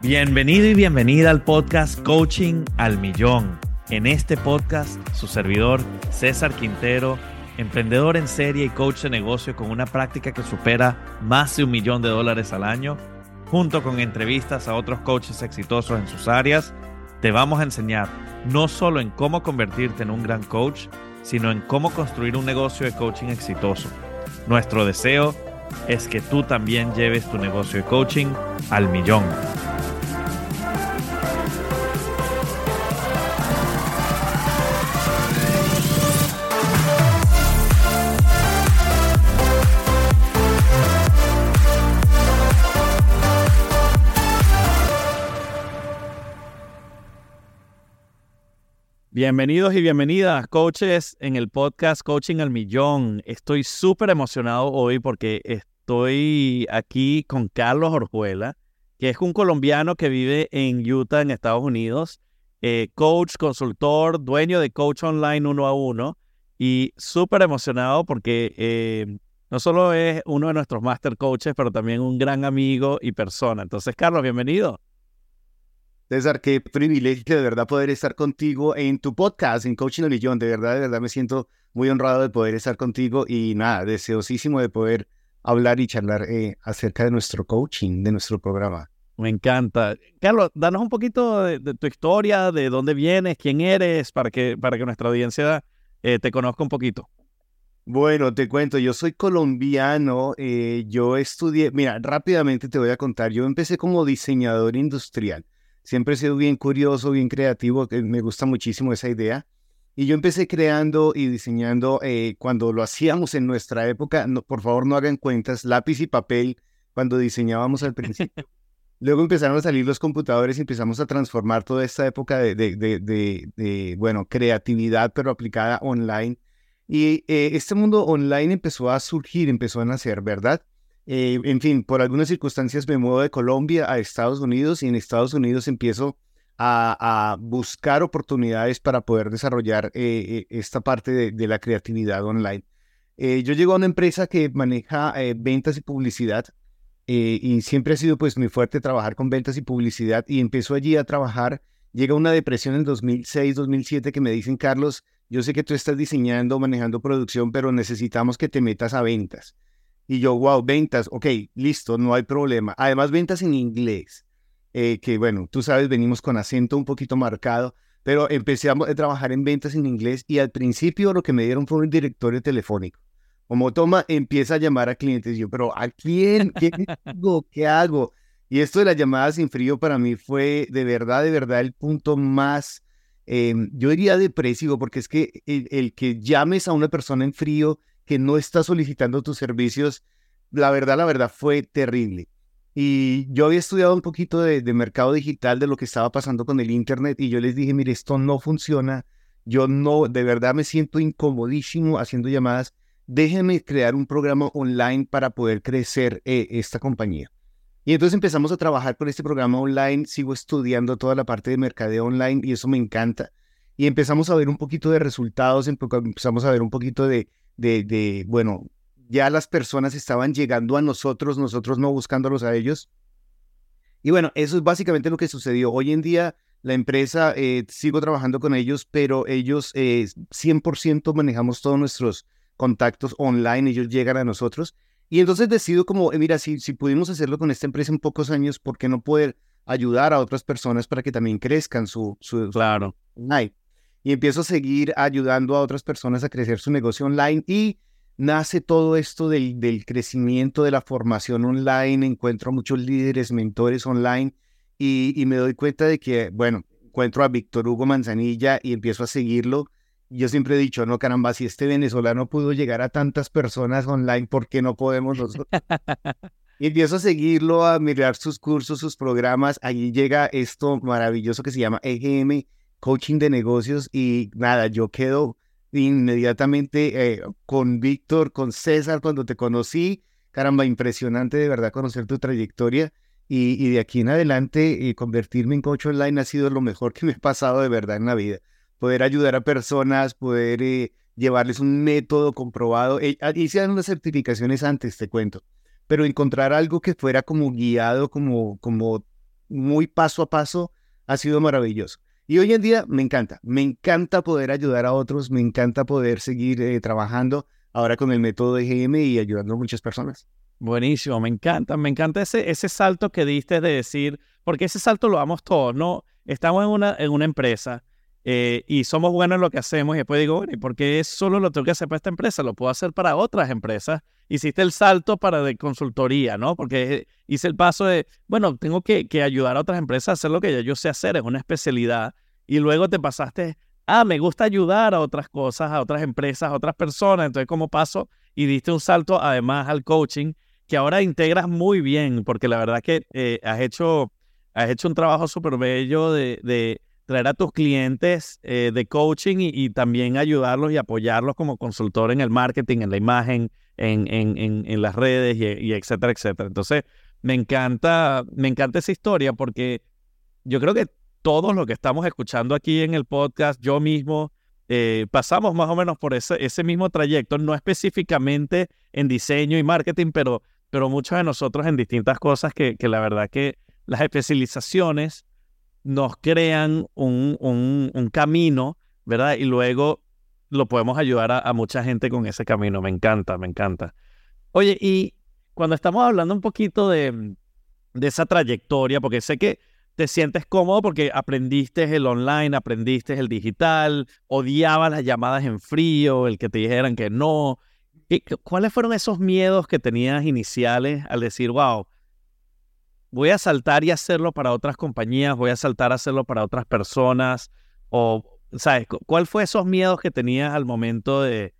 Bienvenido y bienvenida al podcast Coaching al Millón. En este podcast, su servidor César Quintero, emprendedor en serie y coach de negocio con una práctica que supera más de un millón de dólares al año, junto con entrevistas a otros coaches exitosos en sus áreas, te vamos a enseñar no solo en cómo convertirte en un gran coach, sino en cómo construir un negocio de coaching exitoso. Nuestro deseo es que tú también lleves tu negocio de coaching al millón. Bienvenidos y bienvenidas, coaches, en el podcast Coaching al Millón. Estoy súper emocionado hoy porque estoy aquí con Carlos Orjuela, que es un colombiano que vive en Utah, en Estados Unidos, eh, coach, consultor, dueño de Coach Online uno a uno, y súper emocionado porque eh, no solo es uno de nuestros master coaches, pero también un gran amigo y persona. Entonces, Carlos, bienvenido. César, qué privilegio de verdad poder estar contigo en tu podcast, en Coaching al Millón. De verdad, de verdad me siento muy honrado de poder estar contigo y nada, deseosísimo de poder hablar y charlar eh, acerca de nuestro coaching, de nuestro programa. Me encanta. Carlos, danos un poquito de, tu historia, de dónde vienes, quién eres, para que, para que nuestra audiencia eh, te conozca un poquito. Bueno, te cuento, yo soy colombiano, eh, yo estudié, mira, rápidamente te voy a contar, yo empecé como diseñador industrial siempre he sido bien curioso, bien creativo, me gusta muchísimo esa idea. Y yo empecé creando y diseñando eh, cuando lo hacíamos en nuestra época, por favor no hagan cuentas, lápiz y papel cuando diseñábamos al principio. Luego empezaron a salir los computadores y empezamos a transformar toda esta época de, de, bueno, creatividad, pero aplicada online. Y eh, este mundo online empezó a surgir, empezó a nacer, ¿verdad? Eh, en fin, por algunas circunstancias me muevo de Colombia a Estados Unidos y en Estados Unidos empiezo a, buscar oportunidades para poder desarrollar eh, eh, esta parte de, la creatividad online. yo llego a una empresa que maneja ventas y publicidad y siempre ha sido pues muy fuerte trabajar con ventas y publicidad y empiezo allí a trabajar. Llega una depresión en 2006, 2007 que me dicen, Carlos, yo sé que tú estás diseñando, manejando producción, pero necesitamos que te metas a ventas. Y yo, wow, ventas, ok, listo, no hay problema. Además, ventas en inglés, eh, que bueno, tú sabes, venimos con acento un poquito marcado, pero empecé a trabajar en ventas en inglés y al principio lo que me dieron fue un directorio telefónico. Como toma, empieza a llamar a clientes. Y yo, pero ¿a quién? ¿Qué hago? ¿Qué hago? Y esto de las llamadas sin frío para mí fue de verdad, de verdad el punto más, em, yo diría depresivo, porque es que el, que llames a una persona en frío que no está solicitando tus servicios, la verdad, la verdad fue terrible. Y yo había estudiado un poquito de, mercado digital, de lo que estaba pasando con el Internet, y yo les dije, mire, esto no funciona, yo no, de verdad me siento incomodísimo haciendo llamadas, déjenme crear un programa online para poder crecer eh, esta compañía. Y entonces empezamos a trabajar con este programa online, sigo estudiando toda la parte de mercadeo online y eso me encanta. Y empezamos a ver un poquito de resultados, empezamos a ver un poquito de, de, bueno, ya las personas estaban llegando a nosotros, nosotros no buscándolos a ellos. Y bueno, eso es básicamente lo que sucedió. Hoy en día la empresa, eh, sigo trabajando con ellos, pero ellos 100% eh, manejamos todos nuestros contactos online, ellos llegan a nosotros. Y entonces decido como, eh, mira, si, si pudimos hacerlo con esta empresa en pocos años, ¿por qué no poder ayudar a otras personas para que también crezcan su... su claro. Y empiezo a seguir ayudando a otras personas a crecer su negocio online y nace todo esto del, del crecimiento de la formación online, encuentro a muchos líderes, mentores online y, y, me doy cuenta de que, bueno, encuentro a Víctor Hugo Manzanilla y empiezo a seguirlo yo siempre he dicho, no, caramba, si este venezolano pudo llegar a tantas personas online, ¿por qué no podemos nosotros? y empiezo a seguirlo, a mirar sus cursos, sus programas. Allí llega esto maravilloso que se llama EGM, Coaching de Negocios. Y nada, yo quedo inmediatamente eh, con Víctor, con César, cuando te conocí. Caramba, impresionante de verdad conocer tu trayectoria. Y, de aquí en adelante, eh, convertirme en coach online ha sido lo mejor que me ha pasado de verdad en la vida poder ayudar a personas, poder eh, llevarles un método comprobado. Eh, ah, hice unas certificaciones antes, te cuento, pero encontrar algo que fuera como guiado, como, como muy paso a paso, ha sido maravilloso. Y hoy en día me encanta, me encanta poder ayudar a otros, me encanta poder seguir eh, trabajando ahora con el método de GM y ayudando a muchas personas. Buenísimo, me encanta, me encanta ese, ese salto que diste de decir, porque ese salto lo damos todos, ¿no? Estamos en una, en una empresa, eh, y somos buenos en lo que hacemos y después digo, bueno, ¿y por qué solo lo tengo que hacer para esta empresa? Lo puedo hacer para otras empresas. Hiciste el salto para de consultoría, ¿no? Porque hice el paso de, bueno, tengo que, que ayudar a otras empresas a hacer lo que yo sé hacer, es una especialidad. Y luego te pasaste, ah, me gusta ayudar a otras cosas, a otras empresas, a otras personas. Entonces, ¿cómo paso? Y diste un salto además al coaching, que ahora integras muy bien, porque la verdad que eh, has, hecho, has hecho un trabajo súper bello de traer a tus clientes eh, de coaching y, también ayudarlos y apoyarlos como consultor en el marketing, en la imagen, en, en, en, las redes y, etcétera, etcétera. Entonces, me encanta, me encanta esa historia porque yo creo que todos los que estamos escuchando aquí en el podcast, yo mismo, eh, pasamos más o menos por ese, ese mismo trayecto, no específicamente en diseño y marketing, pero, pero muchos de nosotros en distintas cosas que, que la verdad que las especializaciones nos crean un, un, camino, ¿verdad? Y luego lo podemos ayudar a, mucha gente con ese camino. Me encanta, me encanta. Oye, y cuando estamos hablando un poquito de, de esa trayectoria, porque sé que te sientes cómodo porque aprendiste el online, aprendiste el digital, odiabas las llamadas en frío, el que te dijeran que no. ¿Cuáles fueron esos miedos que tenías iniciales al decir, wow, voy a saltar y hacerlo para otras compañías, voy a saltar a hacerlo para otras personas, o, ¿sabes? ¿Cuál fue esos miedos que tenías al momento de,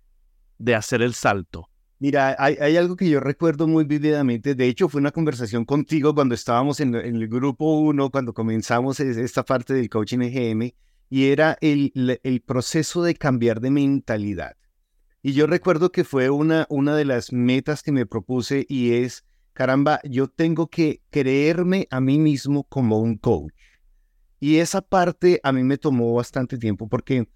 de hacer el salto? Mira, hay, algo que yo recuerdo muy vividamente. De hecho, fue una conversación contigo cuando estábamos en, el grupo 1, cuando comenzamos esta parte del coaching EGM, y era el, el, proceso de cambiar de mentalidad. Y yo recuerdo que fue una, una de las metas que me propuse y es caramba, yo tengo que creerme a mí mismo como un coach. Y esa parte a mí me tomó bastante tiempo porque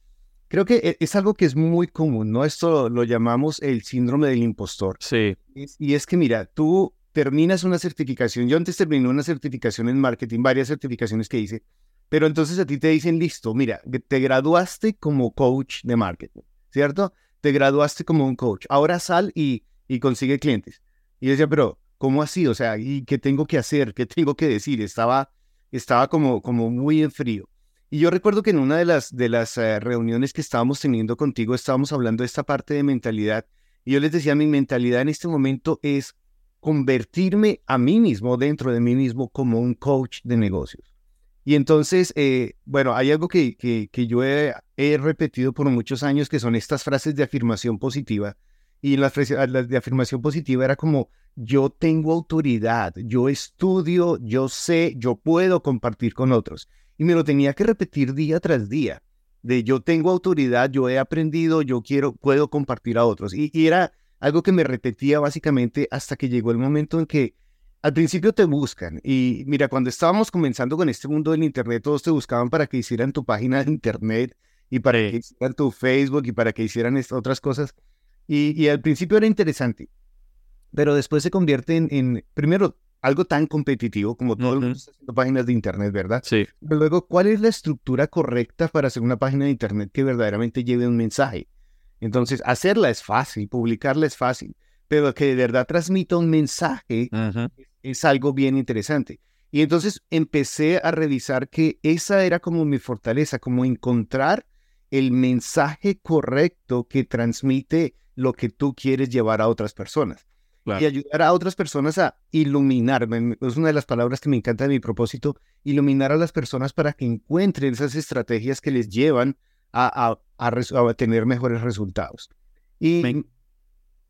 creo que e, es algo que es muy común, ¿no? Esto lo llamamos el síndrome del impostor. Sí. Y es que, mira, tú terminas una certificación, yo antes terminé una certificación en marketing, varias certificaciones que hice, pero entonces a ti te dicen, listo, mira, te graduaste como coach de marketing, ¿cierto? Te graduaste como un coach, ahora sal y, y consigue clientes. Y yo decía, pero ¿cómo así? O sea, ¿y qué tengo que hacer? ¿Qué tengo que decir? Estaba, estaba como, como muy en frío. Y yo recuerdo que en una de las, de las eh, reuniones que estábamos teniendo contigo, estábamos hablando de esta parte de mentalidad. Y yo les decía, mi mentalidad en este momento es convertirme a mí mismo, dentro de mí mismo, como un coach de negocios. Y entonces, eh, bueno, hay algo que, que, que yo he, he, repetido por muchos años, que son estas frases de afirmación positiva. Y las, las de afirmación positiva era como, yo tengo autoridad, yo estudio, yo sé, yo puedo compartir con otros. Y me lo tenía que repetir día tras día, de yo tengo autoridad, yo he aprendido, yo quiero, puedo compartir a otros. Y, era algo que me repetía básicamente hasta que llegó el momento en que al principio te buscan. Y mira, cuando estábamos comenzando con este mundo del Internet, todos te buscaban para que hicieran tu página de Internet y para que hicieran tu Facebook y para que hicieran otras cosas. Y, y al principio era interesante pero después se convierte en, primero, algo tan competitivo como todo uh haciendo páginas de Internet, ¿verdad? Sí. Pero luego, ¿cuál es la estructura correcta para hacer una página de Internet que verdaderamente lleve un mensaje? Entonces, hacerla es fácil, publicarla es fácil, pero que de verdad transmita un mensaje es algo bien interesante. Y entonces empecé a revisar que esa era como mi fortaleza, como encontrar el mensaje correcto que transmite lo que tú quieres llevar a otras personas y ayudar a otras personas a iluminar. Es una de las palabras que me encanta de mi propósito, iluminar a las personas para que encuentren esas estrategias que les llevan a, a, tener mejores resultados. Y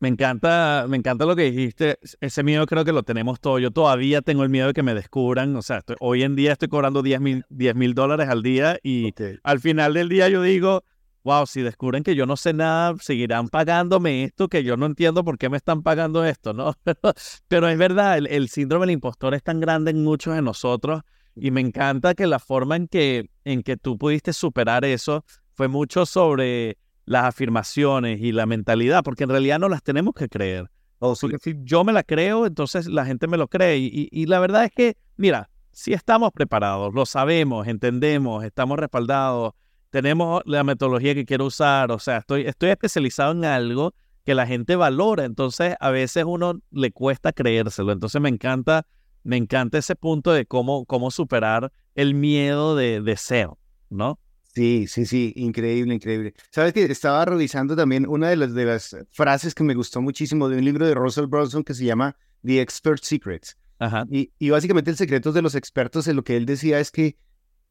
me, encanta, me encanta lo que dijiste. Ese miedo creo que lo tenemos todos. Yo todavía tengo el miedo de que me descubran. O sea, hoy en día estoy cobrando 10 mil dólares al día y al final del día yo digo, wow, si descubren que yo no sé nada, seguirán pagándome esto, que yo no entiendo por qué me están pagando esto, ¿no? Pero es verdad, el, el, síndrome del impostor es tan grande en muchos de nosotros y me encanta que la forma en que, en que tú pudiste superar eso fue mucho sobre las afirmaciones y la mentalidad, porque en realidad no las tenemos que creer. Oh, porque si yo me la creo, entonces la gente me lo cree. Y, y la verdad es que, mira, si estamos preparados, lo sabemos, entendemos, estamos respaldados, tenemos la metodología que quiero usar, o sea, estoy, estoy especializado en algo que la gente valora, entonces a veces uno le cuesta creérselo, entonces me encanta, me encanta ese punto de cómo, cómo superar el miedo de, de ser, ¿no? Sí, sí, sí, increíble, increíble. Sabes que estaba revisando también una de las, de las frases que me gustó muchísimo de un libro de Russell Brunson que se llama The Expert Secrets. Ajá. Y, y básicamente el secreto de los expertos, en lo que él decía es que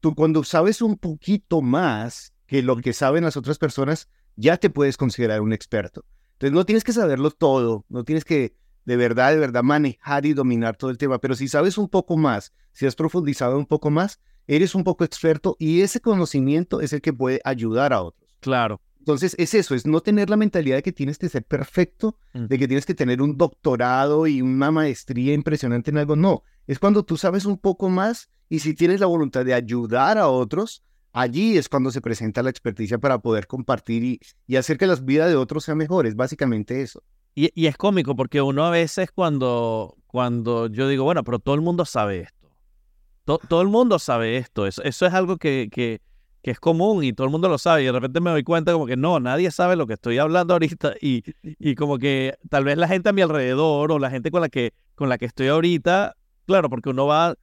tú cuando sabes un poquito más que lo que saben las otras personas, ya te puedes considerar un experto. Entonces no tienes que saberlo todo, no tienes que de verdad, de verdad manejar y dominar todo el tema, pero si sabes un poco más, si has profundizado un poco más, eres un poco experto y ese conocimiento es el que puede ayudar a otros. Claro. Entonces es eso, es no tener la mentalidad de que tienes que ser perfecto, mm. de que tienes que tener un doctorado y una maestría impresionante en algo. No, es cuando tú sabes un poco más y si tienes la voluntad de ayudar a otros, allí es cuando se presenta la experticia para poder compartir y, hacer que las vidas de otros sean mejores, básicamente eso. Y, es cómico porque uno a veces cuando, cuando yo digo, bueno, pero todo el mundo sabe esto. todo el mundo sabe esto. Eso, eso es algo que, que, que, es común y todo el mundo lo sabe. Y de repente me doy cuenta como que no, nadie sabe lo que estoy hablando ahorita. Y, y como que tal vez la gente a mi alrededor o la gente con la que, con la que estoy ahorita, claro, porque uno va,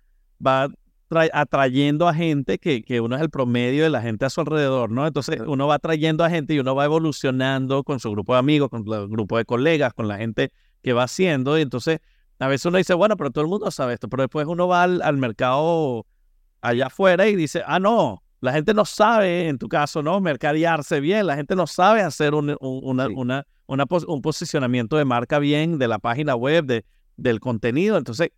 va atrayendo a gente que, que, uno es el promedio de la gente a su alrededor, ¿no? Entonces uno va atrayendo a gente y uno va evolucionando con su grupo de amigos, con el grupo de colegas, con la gente que va haciendo. Y entonces a veces uno dice, bueno, pero todo el mundo sabe esto, pero después uno va al, mercado allá afuera y dice, ah, no, la gente no sabe, en tu caso, ¿no? Mercadearse bien, la gente no sabe hacer un, una, una, una, un posicionamiento de marca bien de la página web, de, del contenido. Entonces,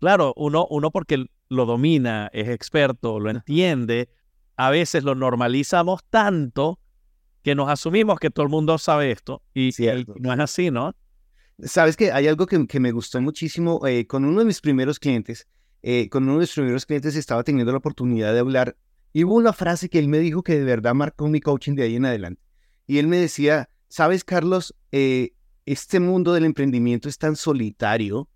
claro, uno, uno porque lo domina, es experto, lo entiende, a veces lo normalizamos tanto que nos asumimos que todo el mundo sabe esto y, no es así, ¿no? Sabes que hay algo que, me gustó muchísimo eh, con uno de mis primeros clientes. Eh, con uno de mis primeros clientes estaba teniendo la oportunidad de hablar y hubo una frase que él me dijo que de verdad marcó mi coaching de ahí en adelante. Y él me decía, sabes Carlos, eh, este mundo del emprendimiento es tan solitario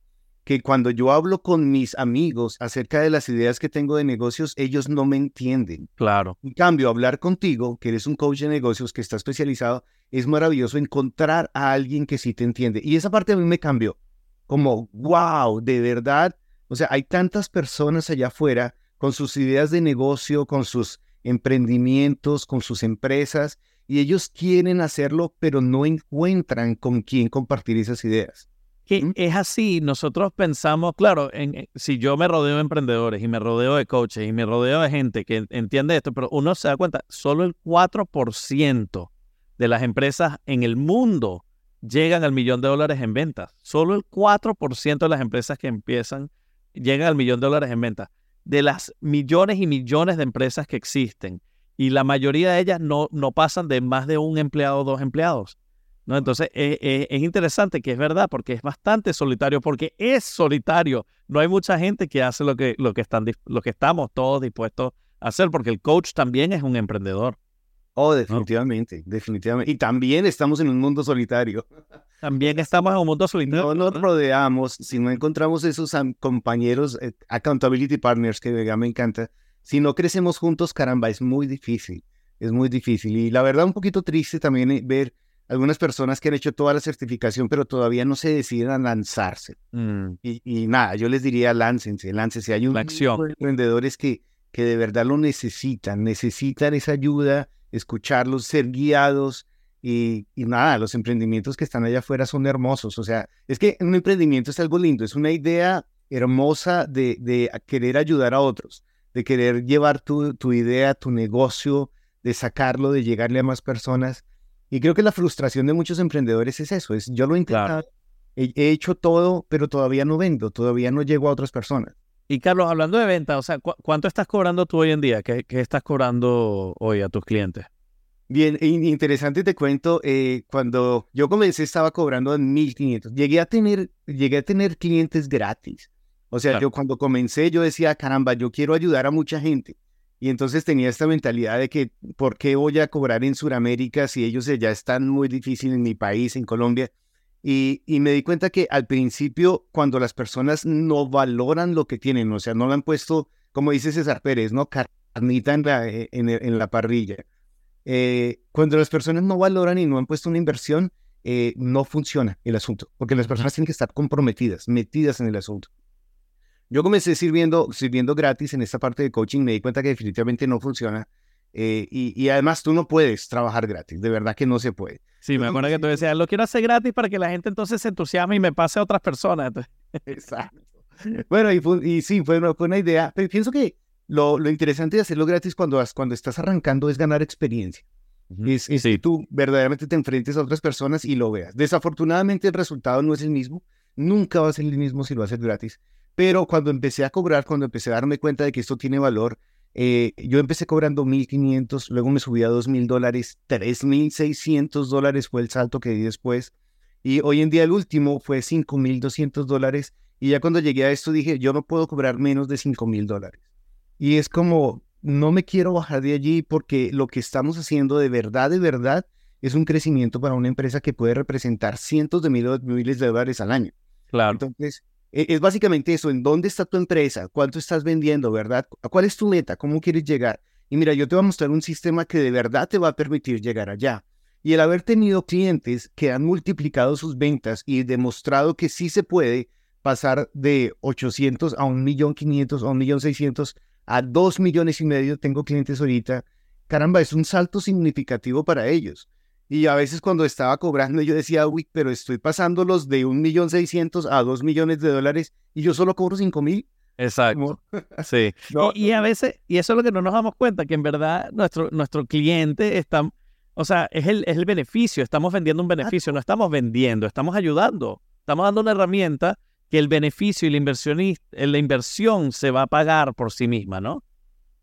que cuando yo hablo con mis amigos acerca de las ideas que tengo de negocios, ellos no me entienden. Claro. En cambio, hablar contigo, que eres un coach de negocios que está especializado, es maravilloso encontrar a alguien que sí te entiende. Y esa parte a mí me cambió. Como, wow, de verdad. O sea, hay tantas personas allá afuera con sus ideas de negocio, con sus emprendimientos, con sus empresas, y ellos quieren hacerlo, pero no encuentran con quién compartir esas ideas que es así, nosotros pensamos, claro, en, si yo me rodeo de emprendedores y me rodeo de coaches y me rodeo de gente que entiende esto, pero uno se da cuenta, solo el 4% de las empresas en el mundo llegan al millón de dólares en ventas. Solo el 4% de las empresas que empiezan llegan al millón de dólares en ventas. De las millones y millones de empresas que existen, y la mayoría de ellas no, no pasan de más de un empleado o dos empleados. ¿No? Entonces eh, eh, es interesante que es verdad porque es bastante solitario, porque es solitario. No hay mucha gente que hace lo que, lo que, están, lo que estamos todos dispuestos a hacer, porque el coach también es un emprendedor. Oh, definitivamente, definitivamente. Y también estamos en un mundo solitario. También estamos en un mundo solitario. No nos rodeamos, si no encontramos esos compañeros, eh, accountability partners, que me encanta, si no crecemos juntos, caramba, es muy difícil, es muy difícil. Y la verdad, un poquito triste también ver algunas personas que han hecho toda la certificación, pero todavía no se deciden a lanzarse. Mm. Y, nada, yo les diría, láncense, láncense. Hay un de emprendedores que, que de verdad lo necesitan, necesitan esa ayuda, escucharlos, ser guiados. Y, y, nada, los emprendimientos que están allá afuera son hermosos. O sea, es que un emprendimiento es algo lindo, es una idea hermosa de, de querer ayudar a otros, de querer llevar tu, tu idea, tu negocio, de sacarlo, de llegarle a más personas. Y creo que la frustración de muchos emprendedores es eso, es yo lo he intentado, he, hecho todo, pero todavía no vendo, todavía no llego a otras personas. Y Carlos, hablando de venta, o sea, ¿cuánto estás cobrando tú hoy en día? ¿Qué, ¿Qué, estás cobrando hoy a tus clientes? Bien, interesante te cuento, eh, cuando yo comencé estaba cobrando 1.500. Llegué a tener, llegué a tener clientes gratis. O sea, yo cuando comencé yo decía, caramba, yo quiero ayudar a mucha gente. Y entonces tenía esta mentalidad de que, ¿por qué voy a cobrar en Sudamérica si ellos ya están muy difíciles en mi país, en Colombia? Y, y, me di cuenta que al principio, cuando las personas no valoran lo que tienen, o sea, no lo han puesto, como dice César Pérez, ¿no? Carnita en la, eh, en la parrilla eh, cuando las personas no valoran y no han puesto una inversión, eh, no funciona el asunto, porque las personas tienen que estar comprometidas, metidas en el asunto. Yo comencé sirviendo, sirviendo gratis en esta parte de coaching, me di cuenta que definitivamente no funciona. Eh, y, además tú no puedes trabajar gratis, de verdad que no se puede. Sí, me acuerdo que tú decías, lo quiero hacer gratis para que la gente entonces se entusiasme y me pase a otras personas. Exacto. Bueno, y, y sí, fue una, fue una idea, pero pienso que lo, interesante de hacerlo gratis cuando, cuando estás arrancando es ganar experiencia. Es, que tú verdaderamente te enfrentes a otras personas y lo veas. Desafortunadamente el resultado no es el mismo. Nunca va a ser el mismo si lo haces gratis. Pero cuando empecé a cobrar, cuando empecé a darme cuenta de que esto tiene valor, eh, yo empecé cobrando 1.500, luego me subí a 2.000 dólares, 3.600 dólares fue el salto que di después. Y hoy en día el último fue 5.200 dólares. Y ya cuando llegué a esto dije, yo no puedo cobrar menos de 5.000 dólares. Y es como, no me quiero bajar de allí porque lo que estamos haciendo de verdad, de verdad, es un crecimiento para una empresa que puede representar cientos de miles de dólares al año. Claro. Entonces, es básicamente eso, en dónde está tu empresa, cuánto estás vendiendo, ¿verdad? ¿Cuál es tu meta? ¿Cómo quieres llegar? Y mira, yo te voy a mostrar un sistema que de verdad te va a permitir llegar allá. Y el haber tenido clientes que han multiplicado sus ventas y demostrado que sí se puede pasar de 800 a 1.500.000 a 1.600.000 a dos millones y medio, tengo clientes ahorita, caramba, es un salto significativo para ellos. Y a veces cuando estaba cobrando yo decía, uy, pero estoy pasándolos de un millón seiscientos a dos millones de dólares y yo solo cobro cinco mil. Exacto. Sí. y, a veces, y eso es lo que no nos damos cuenta, que en verdad nuestro, nuestro cliente está, o sea, es el, es el beneficio, estamos vendiendo un beneficio, no estamos vendiendo, estamos ayudando, estamos dando una herramienta que el beneficio y la, inversionista, eh, la inversión se va a pagar por sí misma, ¿no?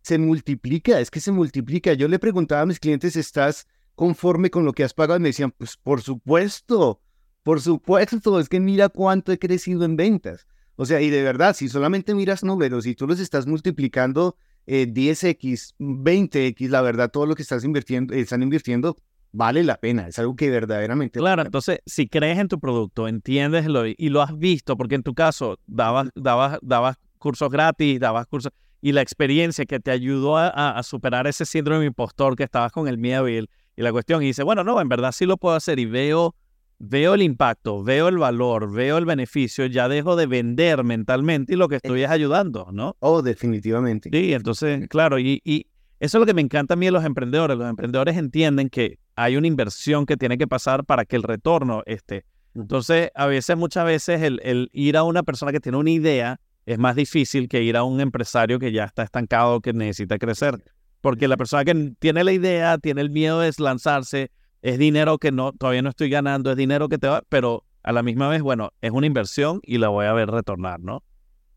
Se multiplica, es que se multiplica. Yo le preguntaba a mis clientes, ¿estás conforme con lo que has pagado? Y me decían, pues por supuesto, por supuesto, es que mira cuánto he crecido en ventas. O sea, y de verdad, si solamente miras números y tú los estás multiplicando 10x, eh, 20x, la verdad, todo lo que estás invirtiendo, están invirtiendo vale la pena, es algo que verdaderamente... Claro, entonces, si crees en tu producto, entiendes lo y lo has visto, porque en tu caso dabas, dabas, dabas cursos gratis, dabas cursos, y la experiencia que te ayudó a, superar ese síndrome impostor que estabas con el miedo y, la cuestión, y dice, bueno, no, en verdad sí lo puedo hacer y veo, veo el impacto, veo el valor, veo el beneficio, ya dejo de vender mentalmente y lo que estoy es ayudando, ¿no? Oh, definitivamente. Sí, entonces, claro, y, y eso es lo que me encanta a mí de los emprendedores. Los emprendedores entienden que hay una inversión que tiene que pasar para que el retorno esté. Entonces, a veces, muchas veces, el, ir a una persona que tiene una idea es más difícil que ir a un empresario que ya está estancado, que necesita crecer. Porque la persona que tiene la idea, tiene el miedo de lanzarse, es dinero que no, todavía no estoy ganando, es dinero que te va, pero a la misma vez, bueno, es una inversión y la voy a ver retornar, ¿no?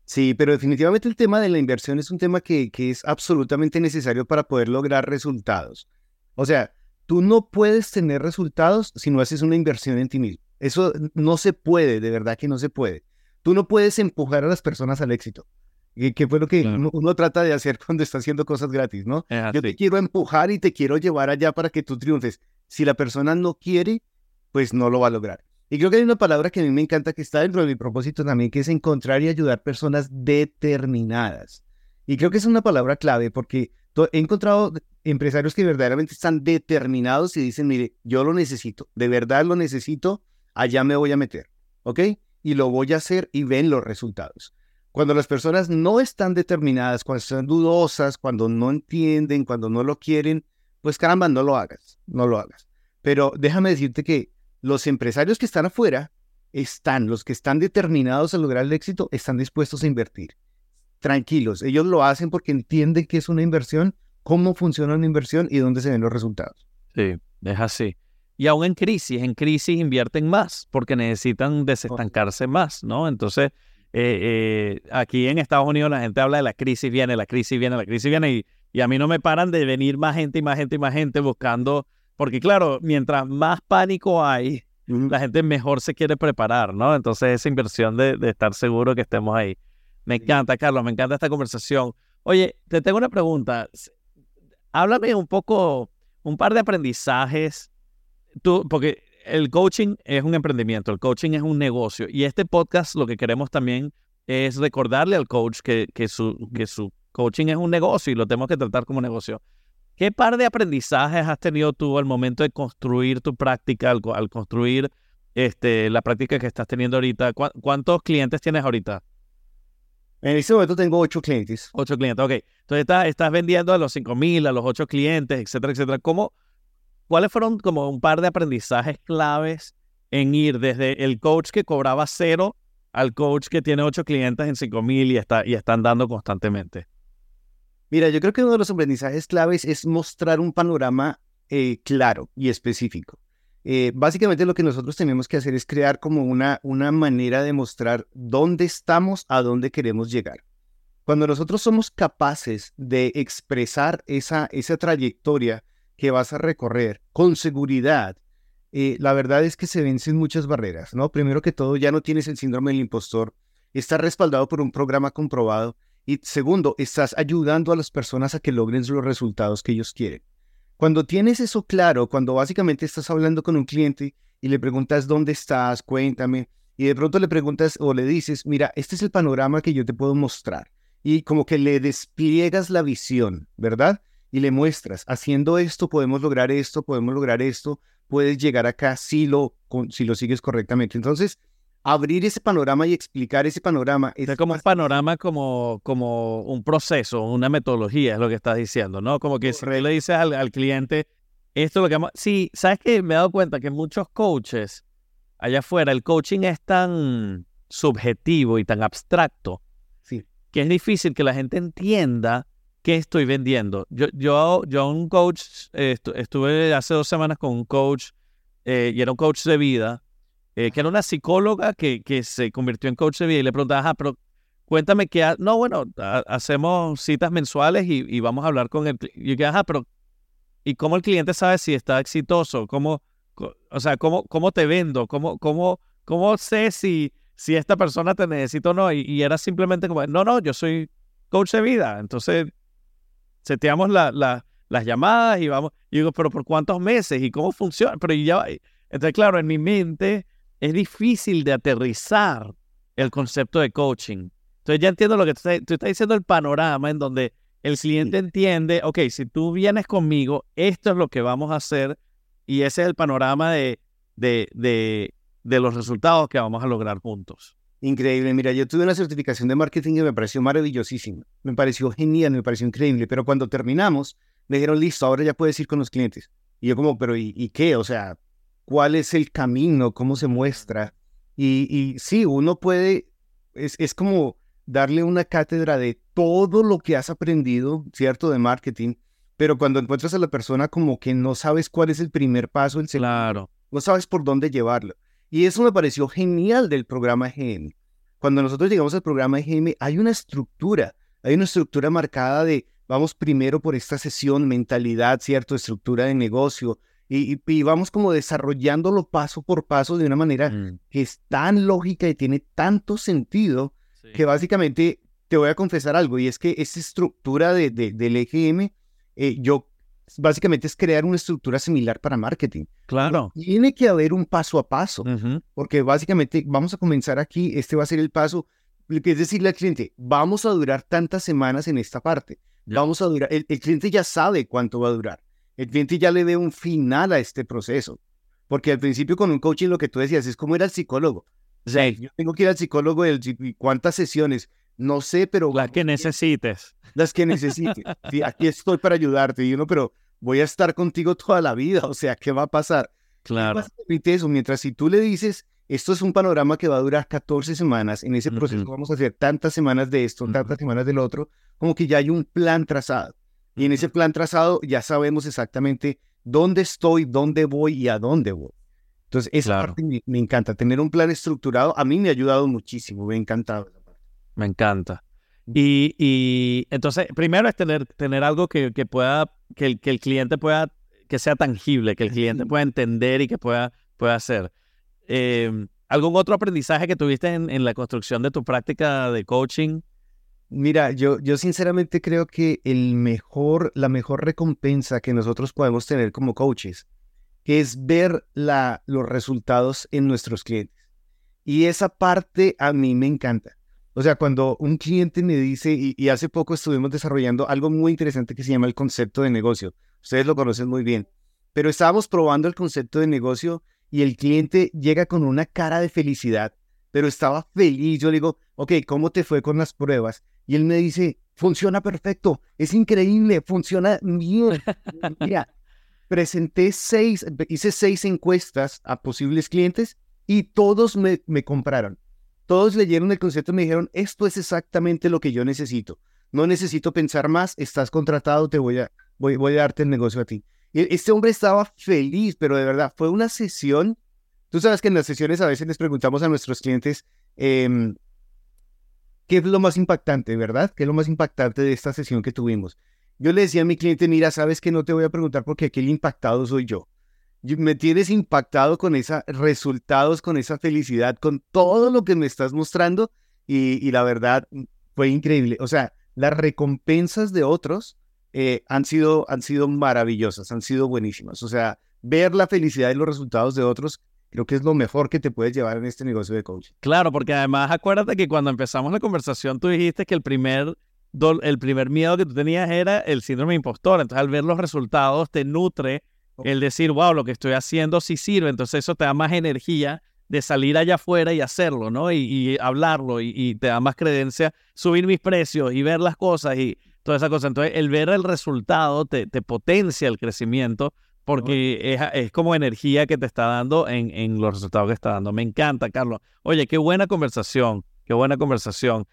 Sí, pero definitivamente el tema de la inversión es un tema que, que es absolutamente necesario para poder lograr resultados. O sea, Tú no puedes tener resultados si no haces una inversión en ti mismo. Eso no se puede, de verdad que no se puede. Tú no puedes empujar a las personas al éxito, que, fue lo que uno, trata de hacer cuando está haciendo cosas gratis, ¿no? Yo te quiero empujar y te quiero llevar allá para que tú triunfes. Si la persona no quiere, pues no lo va a lograr. Y creo que hay una palabra que a mí me encanta que está dentro de mi propósito también, que es encontrar y ayudar personas determinadas. Y creo que es una palabra clave porque he encontrado empresarios que verdaderamente están determinados y dicen, mire, yo lo necesito, de verdad lo necesito, allá me voy a meter, ¿ok? Y lo voy a hacer y ven los resultados. Cuando las personas no están determinadas, cuando están dudosas, cuando no entienden, cuando no lo quieren, pues caramba, no lo hagas, no lo hagas. Pero déjame decirte que los empresarios que están afuera están, los que están determinados a lograr el éxito, están dispuestos a invertir. Tranquilos, ellos lo hacen porque entienden que es una inversión cómo funciona una inversión y dónde se ven los resultados. Sí, es así. Y aún en crisis, en crisis invierten más porque necesitan desestancarse más, ¿no? Entonces, eh, eh, aquí en Estados Unidos la gente habla de la crisis viene, la crisis viene, la crisis viene y, y a mí no me paran de venir más gente y más gente y más gente buscando, porque claro, mientras más pánico hay, la gente mejor se quiere preparar, ¿no? Entonces esa inversión de, de estar seguro que estemos ahí. Me encanta, Carlos, me encanta esta conversación. Oye, te tengo una pregunta. Háblame un poco, un par de aprendizajes. Tú, porque el coaching es un emprendimiento, el coaching es un negocio. Y este podcast lo que queremos también es recordarle al coach que, que, su, que su coaching es un negocio y lo tenemos que tratar como negocio. ¿Qué par de aprendizajes has tenido tú al momento de construir tu práctica, al, construir este, la práctica que estás teniendo ahorita? ¿Cuántos clientes tienes ahorita? En este momento tengo ocho clientes. Ocho clientes, ok. Entonces estás, estás vendiendo a los cinco mil, a los ocho clientes, etcétera, etcétera. ¿Cómo, ¿Cuáles fueron como un par de aprendizajes claves en ir desde el coach que cobraba cero al coach que tiene ocho clientes en cinco mil y, está, y están dando constantemente? Mira, yo creo que uno de los aprendizajes claves es mostrar un panorama eh, claro y específico. Eh, básicamente lo que nosotros tenemos que hacer es crear como una, una manera de mostrar dónde estamos, a dónde queremos llegar. Cuando nosotros somos capaces de expresar esa, esa trayectoria que vas a recorrer con seguridad, eh, la verdad es que se vencen muchas barreras, ¿no? Primero que todo, ya no tienes el síndrome del impostor, estás respaldado por un programa comprobado y segundo, estás ayudando a las personas a que logren los resultados que ellos quieren. Cuando tienes eso claro, cuando básicamente estás hablando con un cliente y le preguntas dónde estás, cuéntame, y de pronto le preguntas o le dices, mira, este es el panorama que yo te puedo mostrar. Y como que le despliegas la visión, ¿verdad? Y le muestras, haciendo esto podemos lograr esto, podemos lograr esto, puedes llegar acá si lo, si lo sigues correctamente. Entonces, abrir ese panorama y explicar ese panorama. Es como un panorama, como, como un proceso, una metodología, es lo que estás diciendo, ¿no? Como que si le dices al, cliente, esto es lo que... Vamos... Sí, ¿sabes qué? Me he dado cuenta que muchos coaches allá afuera, el coaching es tan subjetivo y tan abstracto sí. que es difícil que la gente entienda qué estoy vendiendo. Yo, yo, yo un coach, estuve hace dos semanas con un coach eh, y era un coach de vida eh, que era una psicóloga que, que, se convirtió en coach de vida y le preguntaba, ajá, pero cuéntame qué, no, bueno, hacemos citas mensuales y, vamos a hablar con el Y yo ajá, pero ¿y cómo el cliente sabe si está exitoso? ¿Cómo, o sea, cómo, cómo te vendo? ¿Cómo, cómo, cómo sé si, si esta persona te necesita o no? Y, era simplemente como, no, no, yo soy coach de vida. Entonces, seteamos la, la, las llamadas y vamos, y digo, pero ¿por cuántos meses? ¿Y cómo funciona? Pero ya, entonces, claro, en mi mente es difícil de aterrizar el concepto de coaching. Entonces ya entiendo lo que tú, estás diciendo, el panorama en donde el cliente entiende, ok, si tú vienes conmigo, esto es lo que vamos a hacer y ese es el panorama de, de, de, de los resultados que vamos a lograr juntos. Increíble, mira, yo tuve una certificación de marketing y me pareció maravillosísima, me pareció genial, me pareció increíble, pero cuando terminamos, me dijeron, listo, ahora ya puedes ir con los clientes. Y yo como, pero ¿y, y qué? O sea, cuál es el camino, cómo se muestra. Y, y sí, uno puede, es, es, como darle una cátedra de todo lo que has aprendido, ¿cierto? De marketing, pero cuando encuentras a la persona como que no sabes cuál es el primer paso, el segundo, claro. no sabes por dónde llevarlo. Y eso me pareció genial del programa GM. Cuando nosotros llegamos al programa GM, hay una estructura, hay una estructura marcada de, vamos primero por esta sesión, mentalidad, ¿cierto? Estructura de negocio, y, vamos como desarrollándolo paso por paso de una manera mm. que es tan lógica y tiene tanto sentido que básicamente te voy a confesar algo y es que esa estructura de, del EGM, eh, yo básicamente es crear una estructura similar para marketing. Claro. Tiene que haber un paso a paso, porque básicamente vamos a comenzar aquí, este va a ser el paso, es decirle al cliente, vamos a durar tantas semanas en esta parte, vamos a durar, el cliente ya sabe cuánto va a durar el cliente ya le ve un final a este proceso. Porque al principio con un coaching lo que tú decías es como era el psicólogo. O sea, yo tengo que ir al psicólogo y cuántas sesiones. No sé, pero... Las que necesites. Las que necesites. aquí estoy para ayudarte. Y uno, pero voy a estar contigo toda la vida. O sea, ¿qué va a pasar? Claro. eso? Mientras si tú le dices, esto es un panorama que va a durar 14 semanas, en ese proceso vamos a hacer tantas semanas de esto, tantas semanas del otro, como que ya hay un plan trazado. Y en ese plan trazado ya sabemos exactamente dónde estoy, dónde voy y a dónde voy. Entonces, esa parte me, encanta. Tener un plan estructurado a mí me ha ayudado muchísimo. Me ha encantado. Me encanta. Y, y entonces, primero es tener, tener algo que, que pueda, que el, que el cliente pueda, que sea tangible, que el cliente pueda entender y que pueda, pueda hacer. Em, ¿Algún otro aprendizaje que tuviste en, en, la construcción de tu práctica de coaching? Mira, yo, yo sinceramente creo que el mejor, la mejor recompensa que nosotros podemos tener como coaches es ver la, los resultados en nuestros clientes. Y esa parte a mí me encanta. O sea, cuando un cliente me dice, y, hace poco estuvimos desarrollando algo muy interesante que se llama el concepto de negocio. Ustedes lo conocen muy bien. Pero estábamos probando el concepto de negocio y el cliente llega con una cara de felicidad, pero estaba feliz. Yo le digo, ok, ¿cómo te fue con las pruebas? Y él me dice, funciona perfecto, es increíble, funciona bien. Mira, presenté seis, hice seis encuestas a posibles clientes y todos me, me compraron. Todos leyeron el concepto y me dijeron, esto es exactamente lo que yo necesito. No necesito pensar más, estás contratado, te voy a, voy, voy a darte el negocio a ti. Y este hombre estaba feliz, pero de verdad, fue una sesión. Tú sabes que en las sesiones a veces les preguntamos a nuestros clientes, eh, ¿Qué es lo más impactante, verdad? ¿Qué es lo más impactante de esta sesión que tuvimos? Yo le decía a mi cliente, mira, sabes que no te voy a preguntar porque aquí el impactado soy yo. Me tienes impactado con esos resultados, con esa felicidad, con todo lo que me estás mostrando y, la verdad fue increíble. O sea, las recompensas de otros eh, han, sido, han sido maravillosas, han sido buenísimas. O sea, ver la felicidad y los resultados de otros creo que es lo mejor que te puedes llevar en este negocio de coaching. Claro, porque además acuérdate que cuando empezamos la conversación tú dijiste que el primer, el primer miedo que tú tenías era el síndrome impostor. Entonces al ver los resultados te nutre el decir, wow, lo que estoy haciendo sí sirve. Entonces eso te da más energía de salir allá afuera y hacerlo, ¿no? Y, hablarlo y, te da más creencia, subir mis precios y ver las cosas y toda esa cosa. Entonces el ver el resultado te, te potencia el crecimiento porque es, como energía que te está dando en, en, los resultados que está dando. Me encanta, Carlos. Oye, qué buena conversación, qué buena conversación.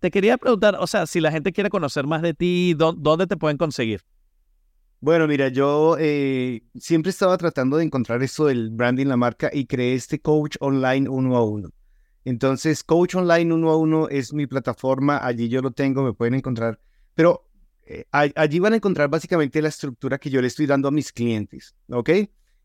Te, quería preguntar, o sea, si la gente quiere conocer más de ti, ¿dónde te pueden conseguir? Bueno, mira, yo eh, siempre estaba tratando de encontrar esto del branding, la marca, y creé este coach online uno a uno. Entonces, coach online uno a uno es mi plataforma, allí yo lo tengo, me pueden encontrar. Pero eh, allí van a encontrar básicamente la estructura que yo le estoy dando a mis clientes, ¿ok?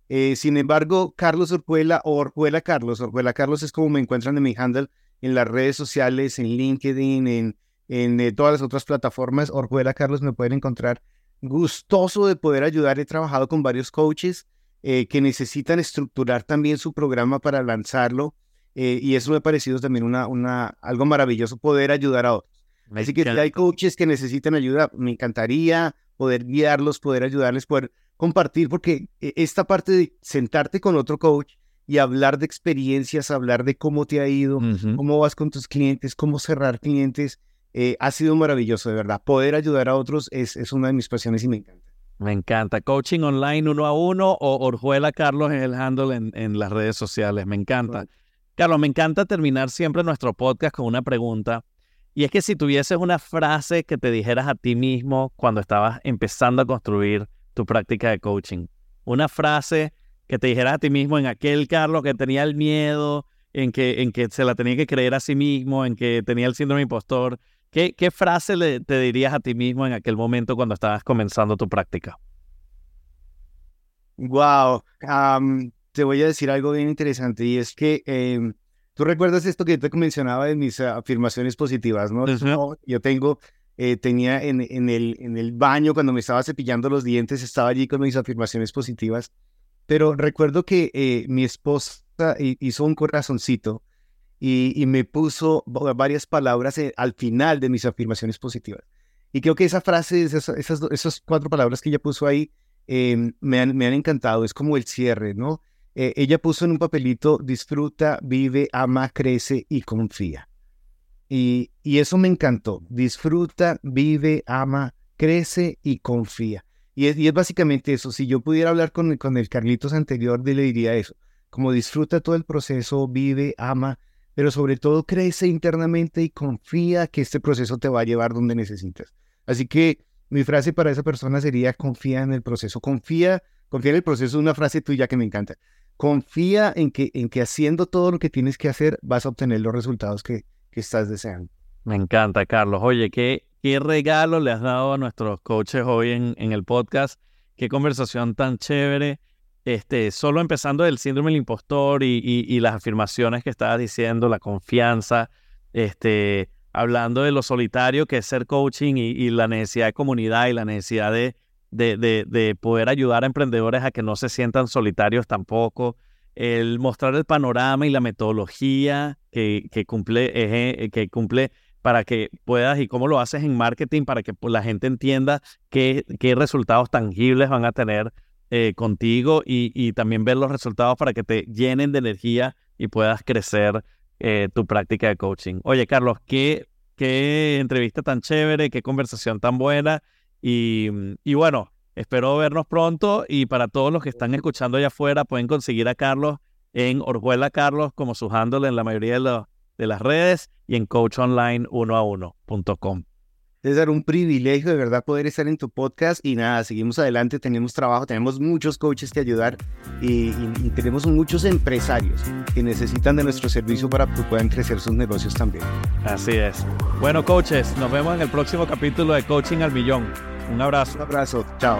Eh, sin embargo, Carlos Orjuela o Orjuela Carlos, Orjuela Carlos es como me encuentran en mi handle en las redes sociales, en LinkedIn, en, en todas las otras plataformas. Orjuela Carlos me pueden encontrar gustoso de poder ayudar. He trabajado con varios coaches que necesitan estructurar también su programa para lanzarlo. y eso me ha parecido también una, una, algo maravilloso poder ayudar a otros. Así que si hay coaches que necesitan ayuda, me encantaría poder guiarlos, poder ayudarles, poder compartir, porque e, esta parte de sentarte con otro coach y hablar de experiencias, hablar de cómo te ha ido, cómo vas con tus clientes, cómo cerrar clientes, eh, ha sido maravilloso, de verdad. Poder ayudar a otros es, es una de mis pasiones y me encanta. Me encanta. Coaching online uno a uno o Orjuela Carlos en el handle en, en las redes sociales. Me encanta. Carlos, me encanta terminar siempre nuestro podcast con una pregunta y es que si tuvieses una frase que te dijeras a ti mismo cuando estabas empezando a construir tu práctica de coaching, una frase que te dijeras a ti mismo en aquel Carlos que tenía el miedo, en que, en que se la tenía que creer a sí mismo, en que tenía el síndrome impostor, ¿qué, qué frase le, te dirías a ti mismo en aquel momento cuando estabas comenzando tu práctica? Wow, te voy a decir algo bien interesante y es que em, Tú recuerdas esto que yo te mencionaba de mis afirmaciones positivas, ¿no? Yo tengo, eh, tenía en, en, el, en el baño cuando me estaba cepillando los dientes, estaba allí con mis afirmaciones positivas, pero recuerdo que eh, mi esposa hizo un corazoncito y, y me puso varias palabras eh, al final de mis afirmaciones positivas. Y creo que esa frase, esas, esas, esas cuatro palabras que ella puso ahí, em, me, han, me han encantado. Es como el cierre, ¿no? Eh, ella puso en un papelito, disfruta, vive, ama, crece y confía. Y, y, eso me encantó. Disfruta, vive, ama, crece y confía. Y es, y es básicamente eso. Si yo pudiera hablar con, con el Carlitos anterior, le diría eso. Como disfruta todo el proceso, vive, ama, pero sobre todo crece internamente y confía que este proceso te va a llevar donde necesitas. Así que mi frase para esa persona sería confía en el proceso, confía, confía en el proceso, es una frase tuya que me encanta. Confía en que, en que haciendo todo lo que tienes que hacer vas a obtener los resultados que, que estás deseando. Me encanta, Carlos. Oye, qué, qué regalo le has dado a nuestros coaches hoy en, en el podcast. Qué conversación tan chévere. Este, solo empezando del síndrome del impostor y, las afirmaciones que estabas diciendo, la confianza, este, hablando de lo solitario que es ser coaching y, la necesidad de comunidad y la necesidad de, de, de, de, poder ayudar a emprendedores a que no se sientan solitarios tampoco, el mostrar el panorama y la metodología que, eh, cumple para que puedas y cómo lo haces en marketing para que pues, la gente entienda qué resultados tangibles van a tener eh, contigo y, también ver los resultados para que te llenen de energía y puedas crecer eh, tu práctica de coaching. Oye, Carlos, qué, qué entrevista tan chévere, qué conversación tan buena y, y bueno, espero vernos pronto y para todos los que están escuchando allá afuera pueden conseguir a Carlos en Orjuela Carlos como su handle en la mayoría de, de las redes y en coachonline1a1.com. César, un privilegio de verdad poder estar en tu podcast y nada, seguimos adelante, tenemos trabajo, tenemos muchos coaches que ayudar y, tenemos muchos empresarios que necesitan de nuestro servicio para que puedan crecer sus negocios también. Así es. Bueno, coaches, nos vemos en el próximo capítulo de Coaching al Millón. Un abrazo. Un abrazo. Chao.